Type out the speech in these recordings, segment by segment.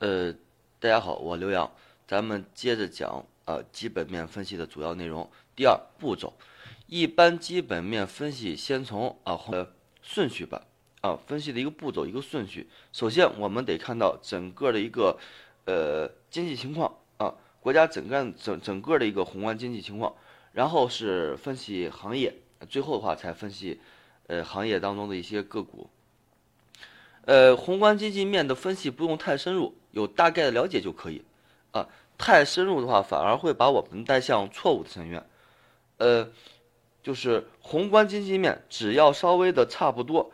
呃，大家好，我刘洋，咱们接着讲啊基本面分析的主要内容。第二步骤，一般基本面分析先从啊呃顺序吧啊分析的一个步骤一个顺序。首先我们得看到整个的一个呃经济情况啊，国家整个整整个的一个宏观经济情况，然后是分析行业，最后的话才分析呃行业当中的一些个股。呃，宏观经济面的分析不用太深入，有大概的了解就可以。啊，太深入的话，反而会把我们带向错误的深渊。呃，就是宏观经济面，只要稍微的差不多，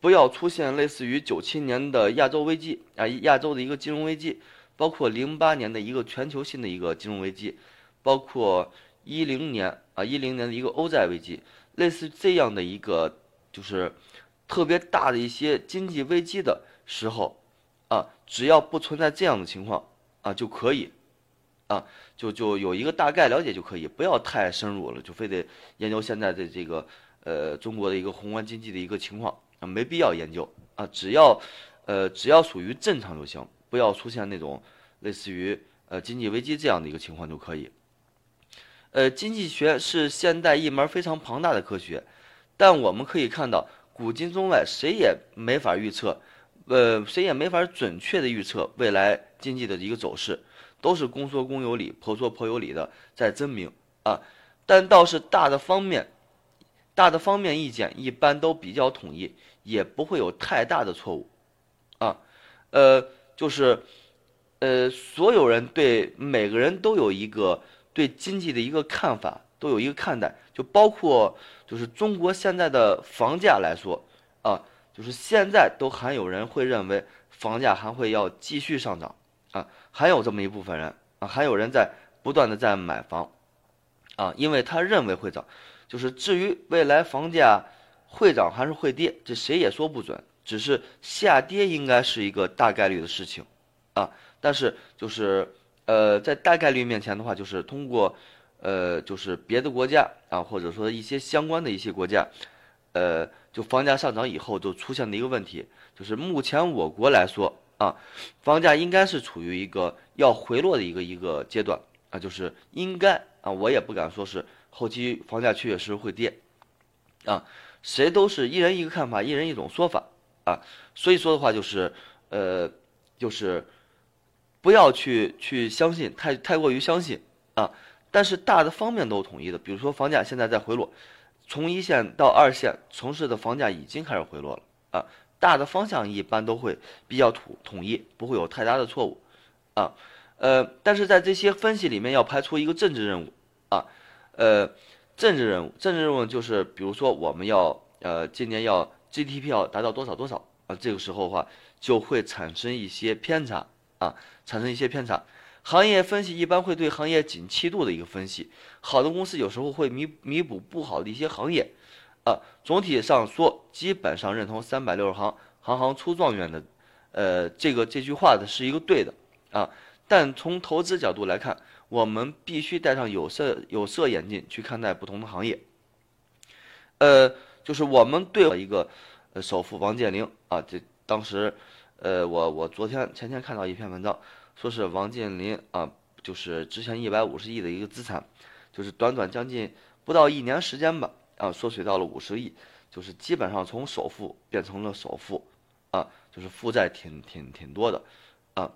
不要出现类似于九七年的亚洲危机啊，亚洲的一个金融危机，包括零八年的一个全球性的一个金融危机，包括一零年啊一零年的一个欧债危机，类似这样的一个就是。特别大的一些经济危机的时候，啊，只要不存在这样的情况，啊，就可以，啊，就就有一个大概了解就可以，不要太深入了，就非得研究现在的这个呃中国的一个宏观经济的一个情况啊，没必要研究啊，只要呃只要属于正常就行，不要出现那种类似于呃经济危机这样的一个情况就可以。呃，经济学是现代一门非常庞大的科学，但我们可以看到。古今中外，谁也没法预测，呃，谁也没法准确的预测未来经济的一个走势，都是公说公有理，婆说婆有理的在争鸣啊。但倒是大的方面，大的方面意见一般都比较统一，也不会有太大的错误啊。呃，就是，呃，所有人对每个人都有一个对经济的一个看法。都有一个看待，就包括就是中国现在的房价来说，啊，就是现在都还有人会认为房价还会要继续上涨，啊，还有这么一部分人啊，还有人在不断的在买房，啊，因为他认为会涨，就是至于未来房价会涨还是会跌，这谁也说不准，只是下跌应该是一个大概率的事情，啊，但是就是呃，在大概率面前的话，就是通过。呃，就是别的国家啊，或者说一些相关的一些国家，呃，就房价上涨以后就出现的一个问题，就是目前我国来说啊，房价应该是处于一个要回落的一个一个阶段啊，就是应该啊，我也不敢说是后期房价确确实实会跌啊，谁都是一人一个看法，一人一种说法啊，所以说的话就是呃，就是不要去去相信太太过于相信啊。但是大的方面都统一的，比如说房价现在在回落，从一线到二线城市的房价已经开始回落了啊。大的方向一般都会比较统统一，不会有太大的错误啊。呃，但是在这些分析里面要排除一个政治任务啊，呃，政治任务，政治任务就是比如说我们要呃今年要 GDP 要达到多少多少啊，这个时候的话就会产生一些偏差啊，产生一些偏差。行业分析一般会对行业景气度的一个分析，好的公司有时候会弥弥补不好的一些行业，啊，总体上说，基本上认同三百六十行，行行出状元的，呃，这个这句话的是一个对的，啊，但从投资角度来看，我们必须戴上有色有色眼镜去看待不同的行业，呃，就是我们对一个，呃，首富王健林啊，这当时，呃，我我昨天前天看到一篇文章。说是王健林啊，就是之前一百五十亿的一个资产，就是短短将近不到一年时间吧，啊，缩水到了五十亿，就是基本上从首富变成了首富，啊，就是负债挺挺挺多的，啊，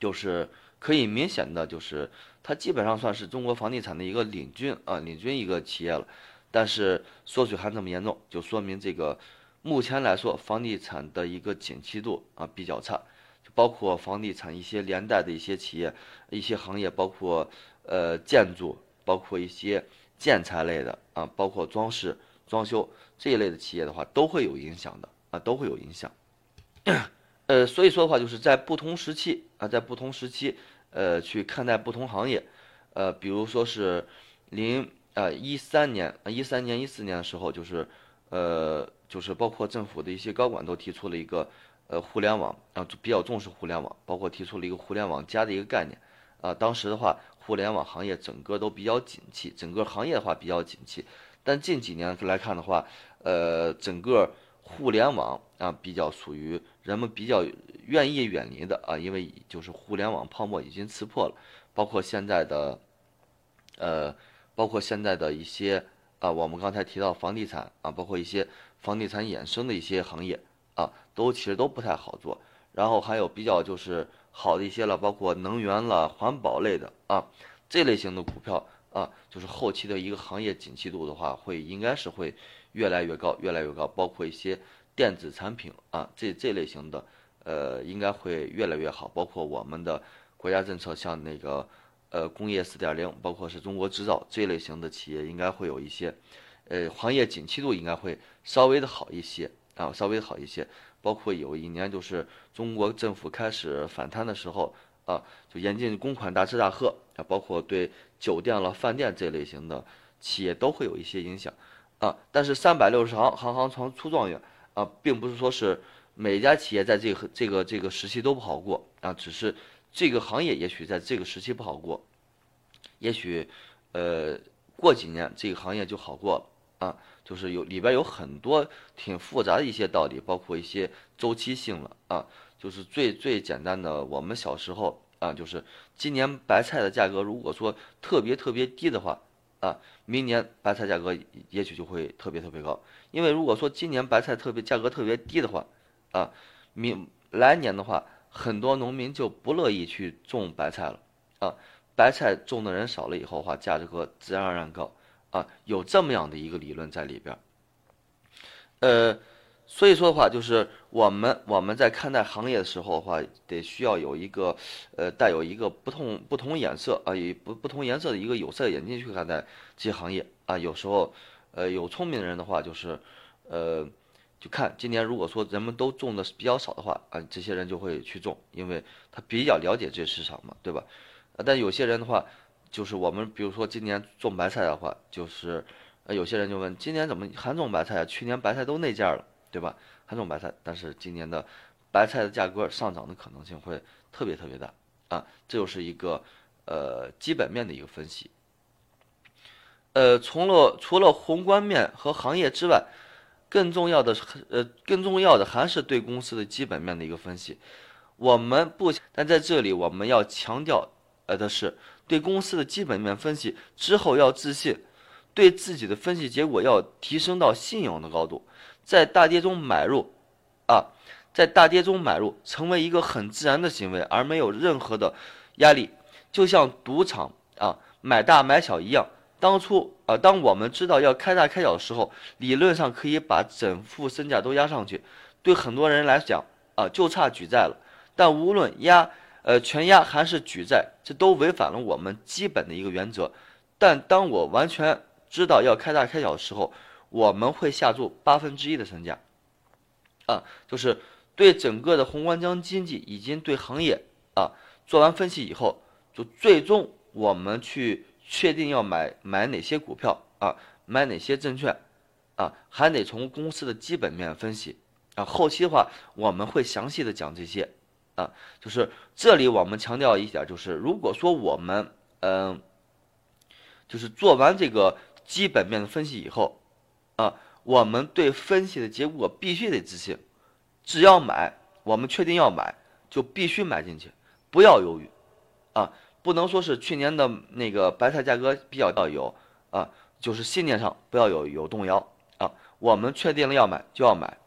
就是可以明显的就是他基本上算是中国房地产的一个领军啊，领军一个企业了，但是缩水还这么严重，就说明这个目前来说房地产的一个景气度啊比较差。包括房地产一些连带的一些企业、一些行业，包括呃建筑，包括一些建材类的啊，包括装饰、装修这一类的企业的话，都会有影响的啊，都会有影响。呃，所以说的话，就是在不同时期啊，在不同时期呃去看待不同行业，呃，比如说是零呃一三年啊一三年一四年的时候，就是呃就是包括政府的一些高管都提出了一个。呃，互联网啊，比较重视互联网，包括提出了一个“互联网加”的一个概念，啊，当时的话，互联网行业整个都比较景气，整个行业的话比较景气。但近几年来看的话，呃，整个互联网啊比较属于人们比较愿意远离的啊，因为就是互联网泡沫已经刺破了，包括现在的，呃，包括现在的一些啊，我们刚才提到房地产啊，包括一些房地产衍生的一些行业啊，都其实都不太好做。然后还有比较就是好的一些了，包括能源了、环保类的啊，这类型的股票啊，就是后期的一个行业景气度的话，会应该是会越来越高，越来越高。包括一些电子产品啊，这这类型的，呃，应该会越来越好。包括我们的国家政策，像那个呃工业四点零，包括是中国制造这类型的企业，应该会有一些，呃，行业景气度应该会稍微的好一些啊，稍微好一些。包括有一年就是中国政府开始反贪的时候啊，就严禁公款大吃大喝啊，包括对酒店了、饭店这类型的企业都会有一些影响啊。但是三百六十行，行行出出状元啊，并不是说是每家企业在这个这个这个时期都不好过啊，只是这个行业也许在这个时期不好过，也许呃过几年这个行业就好过了。啊，就是有里边有很多挺复杂的一些道理，包括一些周期性了啊。就是最最简单的，我们小时候啊，就是今年白菜的价格如果说特别特别低的话啊，明年白菜价格也许就会特别特别高。因为如果说今年白菜特别价格特别低的话啊，明来年的话，很多农民就不乐意去种白菜了啊。白菜种的人少了以后的话，价格自然而然高。啊，有这么样的一个理论在里边儿，呃，所以说的话，就是我们我们在看待行业的时候的话，得需要有一个呃带有一个不同不同颜色啊，以不不同颜色的一个有色眼镜去看待这些行业啊。有时候，呃，有聪明人的话，就是呃，就看今年如果说人们都种的比较少的话啊，这些人就会去种，因为他比较了解这市场嘛，对吧？啊，但有些人的话。就是我们比如说今年种白菜的话，就是呃有些人就问今年怎么还种白菜啊？去年白菜都那价了，对吧？还种白菜，但是今年的白菜的价格上涨的可能性会特别特别大啊！这就是一个呃基本面的一个分析。呃，除了除了宏观面和行业之外，更重要的是呃更重要的还是对公司的基本面的一个分析。我们不，但在这里我们要强调呃的是。对公司的基本面分析之后要自信，对自己的分析结果要提升到信用的高度，在大跌中买入，啊，在大跌中买入成为一个很自然的行为，而没有任何的压力，就像赌场啊买大买小一样。当初啊，当我们知道要开大开小的时候，理论上可以把整副身价都压上去，对很多人来讲啊就差举债了。但无论压。呃，全压还是举债，这都违反了我们基本的一个原则。但当我完全知道要开大开小的时候，我们会下注八分之一的身价。啊，就是对整个的宏观经济以及对行业啊做完分析以后，就最终我们去确定要买买哪些股票啊，买哪些证券啊，还得从公司的基本面分析啊。后期的话，我们会详细的讲这些。啊，就是这里我们强调一点，就是如果说我们嗯，就是做完这个基本面的分析以后，啊，我们对分析的结果必须得自信，只要买，我们确定要买，就必须买进去，不要犹豫，啊，不能说是去年的那个白菜价格比较要有啊，就是信念上不要有有动摇啊，我们确定了要买就要买，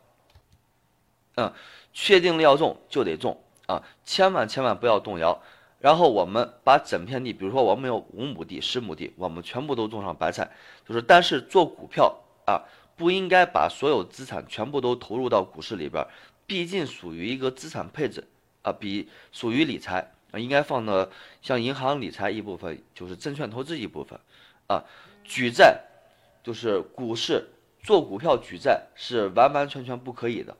嗯，确定了要种就得种。啊，千万千万不要动摇。然后我们把整片地，比如说我们有五亩地、十亩地，我们全部都种上白菜。就是，但是做股票啊，不应该把所有资产全部都投入到股市里边，毕竟属于一个资产配置啊，比属于理财啊，应该放的像银行理财一部分，就是证券投资一部分啊。举债就是股市做股票举债是完完全全不可以的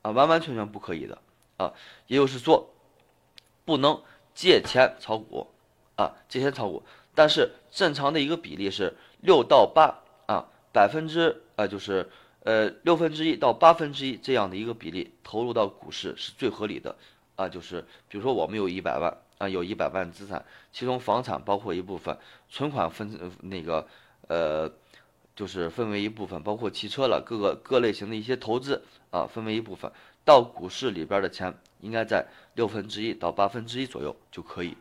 啊，完完全全不可以的。啊，也就是说，不能借钱炒股，啊，借钱炒股。但是正常的一个比例是六到八啊，百分之啊，就是呃六分之一到八分之一这样的一个比例投入到股市是最合理的啊。就是比如说我们有一百万啊，有一百万资产，其中房产包括一部分，存款分那个呃就是分为一部分，包括汽车了，各个各类型的一些投资啊，分为一部分。到股市里边的钱应该在六分之一到八分之一左右就可以。